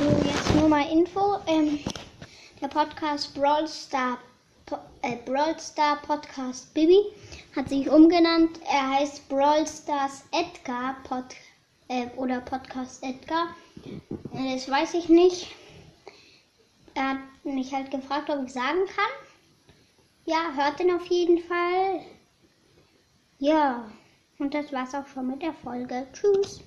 So, jetzt nur mal Info. Ähm, der Podcast Brawl Star, po äh, Brawl Star Podcast Bibi hat sich umgenannt. Er heißt Brawl Stars Edgar Pod, äh, oder Podcast Edgar. Äh, das weiß ich nicht. Er hat mich halt gefragt, ob ich sagen kann. Ja, hört den auf jeden Fall. Ja, und das war's auch schon mit der Folge. Tschüss.